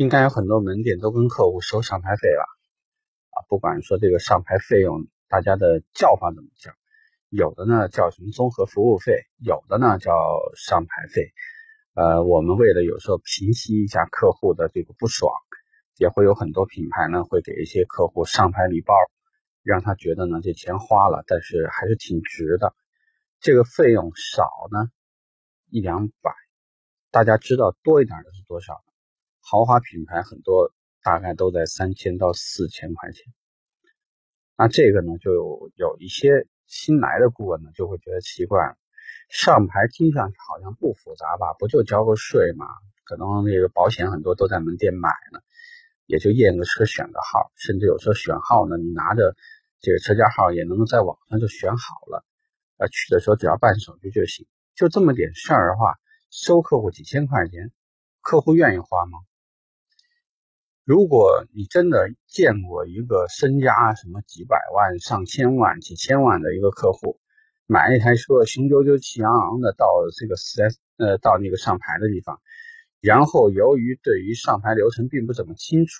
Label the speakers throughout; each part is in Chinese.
Speaker 1: 应该有很多门店都跟客户收上牌费了啊，不管说这个上牌费用，大家的叫法怎么叫，有的呢叫什么综合服务费，有的呢叫上牌费。呃，我们为了有时候平息一下客户的这个不爽，也会有很多品牌呢会给一些客户上牌礼包，让他觉得呢这钱花了，但是还是挺值的。这个费用少呢一两百，大家知道多一点的是多少？豪华品牌很多，大概都在三千到四千块钱。那这个呢，就有一些新来的顾问呢，就会觉得奇怪了。上牌听上去好像不复杂吧？不就交个税吗？可能那个保险很多都在门店买呢，也就验个车、选个号，甚至有时候选号呢，你拿着这个车架号也能在网上就选好了。呃，去的时候只要办手续就行。就这么点事儿的话，收客户几千块钱，客户愿意花吗？如果你真的见过一个身家什么几百万、上千万、几千万的一个客户，买一台车，雄赳赳、气昂昂的到这个四 S 呃到那个上牌的地方，然后由于对于上牌流程并不怎么清楚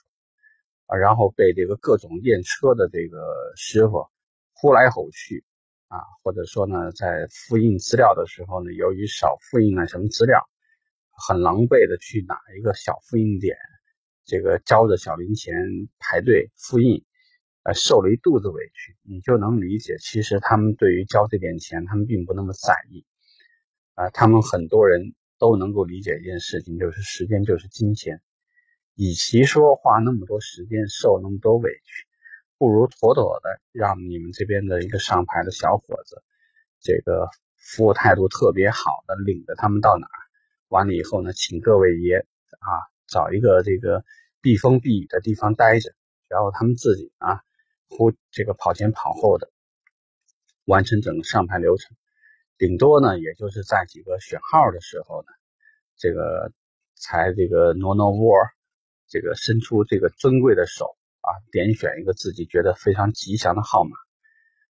Speaker 1: 啊，然后被这个各种验车的这个师傅呼来吼去啊，或者说呢，在复印资料的时候呢，由于少复印了什么资料，很狼狈的去哪一个小复印点。这个交着小零钱排队复印，呃，受了一肚子委屈，你就能理解，其实他们对于交这点钱，他们并不那么在意，啊，他们很多人都能够理解一件事情，就是时间就是金钱，与其说花那么多时间受那么多委屈，不如妥妥的让你们这边的一个上牌的小伙子，这个服务态度特别好的领着他们到哪儿，完了以后呢，请各位爷啊。找一个这个避风避雨的地方待着，然后他们自己啊，呼这个跑前跑后的完成整个上牌流程，顶多呢，也就是在几个选号的时候呢，这个才这个挪挪窝，这个伸出这个尊贵的手啊，点选一个自己觉得非常吉祥的号码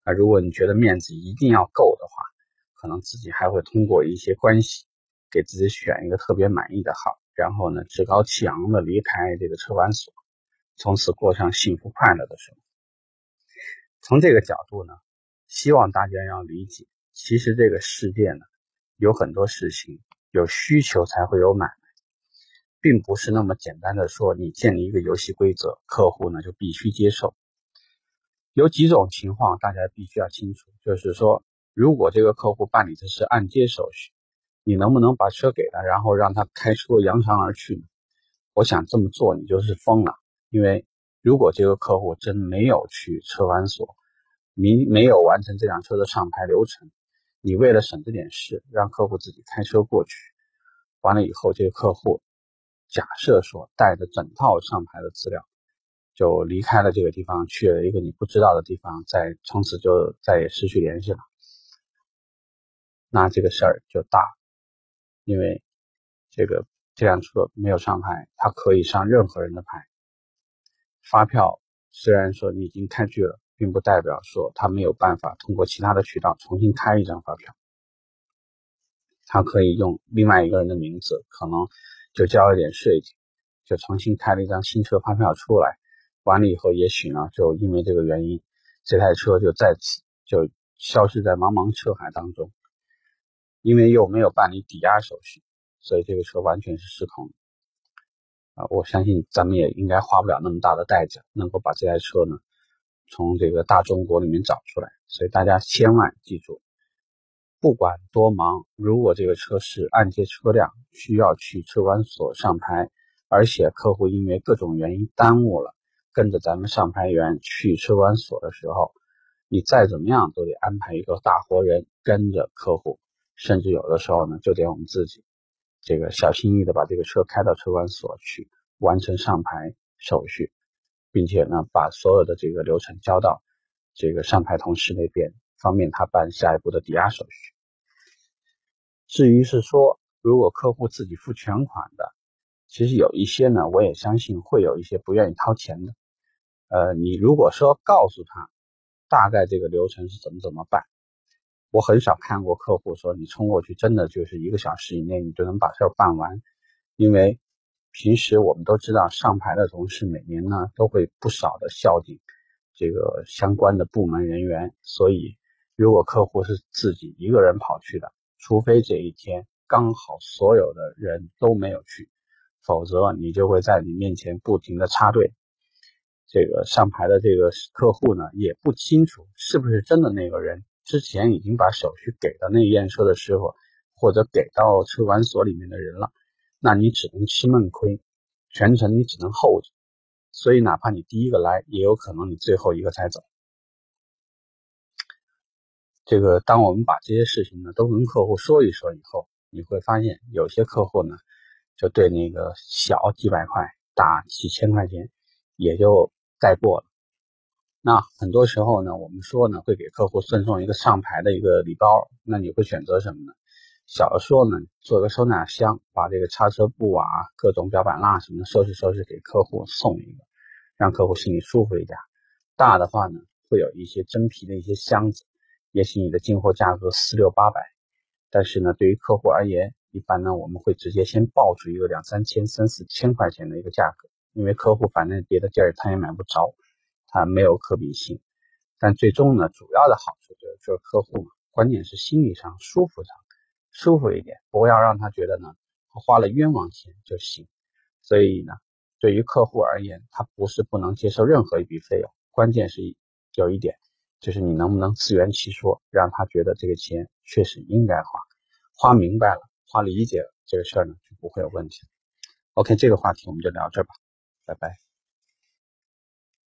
Speaker 1: 啊。如果你觉得面子一定要够的话，可能自己还会通过一些关系给自己选一个特别满意的号。然后呢，趾高气扬的离开这个车管所，从此过上幸福快乐的生活。从这个角度呢，希望大家要理解，其实这个世界呢，有很多事情有需求才会有买卖，并不是那么简单的说你建立一个游戏规则，客户呢就必须接受。有几种情况大家必须要清楚，就是说，如果这个客户办理的是按揭手续。你能不能把车给他，然后让他开车扬长而去呢？我想这么做你就是疯了。因为如果这个客户真没有去车管所，没没有完成这辆车的上牌流程，你为了省这点事，让客户自己开车过去，完了以后，这个客户假设说带着整套上牌的资料，就离开了这个地方，去了一个你不知道的地方，再从此就再也失去联系了，那这个事儿就大了。因为这个这辆车没有上牌，它可以上任何人的牌。发票虽然说你已经开具了，并不代表说他没有办法通过其他的渠道重新开一张发票。他可以用另外一个人的名字，可能就交一点税，就重新开了一张新车发票出来。完了以后，也许呢，就因为这个原因，这台车就在此就消失在茫茫车海当中。因为又没有办理抵押手续，所以这个车完全是失控的啊！我相信咱们也应该花不了那么大的代价，能够把这台车呢从这个大中国里面找出来。所以大家千万记住，不管多忙，如果这个车是按揭车辆，需要去车管所上牌，而且客户因为各种原因耽误了，跟着咱们上牌员去车管所的时候，你再怎么样都得安排一个大活人跟着客户。甚至有的时候呢，就得我们自己这个小心翼翼的把这个车开到车管所去完成上牌手续，并且呢，把所有的这个流程交到这个上牌同事那边，方便他办下一步的抵押手续。至于是说，如果客户自己付全款的，其实有一些呢，我也相信会有一些不愿意掏钱的。呃，你如果说告诉他大概这个流程是怎么怎么办。我很少看过客户说你冲过去真的就是一个小时以内你就能把事儿办完，因为平时我们都知道，上牌的同事每年呢都会不少的孝敬这个相关的部门人员，所以如果客户是自己一个人跑去的，除非这一天刚好所有的人都没有去，否则你就会在你面前不停的插队。这个上牌的这个客户呢也不清楚是不是真的那个人，之前已经把手续给到那验车的师傅，或者给到车管所里面的人了。那你只能吃闷亏，全程你只能候着，所以哪怕你第一个来，也有可能你最后一个才走。这个，当我们把这些事情呢都跟客户说一说以后，你会发现有些客户呢，就对那个小几百块、大几千块钱也就带过了。那很多时候呢，我们说呢会给客户赠送一个上牌的一个礼包，那你会选择什么呢？小的说呢，做个收纳箱，把这个叉车布啊、各种表板蜡什么的收拾收拾，给客户送一个，让客户心里舒服一点。大的话呢，会有一些真皮的一些箱子，也许你的进货价格四六八百，但是呢，对于客户而言，一般呢，我们会直接先报出一个两三千、三四千块钱的一个价格，因为客户反正别的地儿他也买不着，他没有可比性。但最终呢，主要的好处就是，就是客户嘛关键是心理上舒服上。舒服一点，不要让他觉得呢，花了冤枉钱就行。所以呢，对于客户而言，他不是不能接受任何一笔费用，关键是有一点，就是你能不能自圆其说，让他觉得这个钱确实应该花，花明白了，花理解了，这个事儿呢就不会有问题。OK，这个话题我们就聊这吧，拜拜。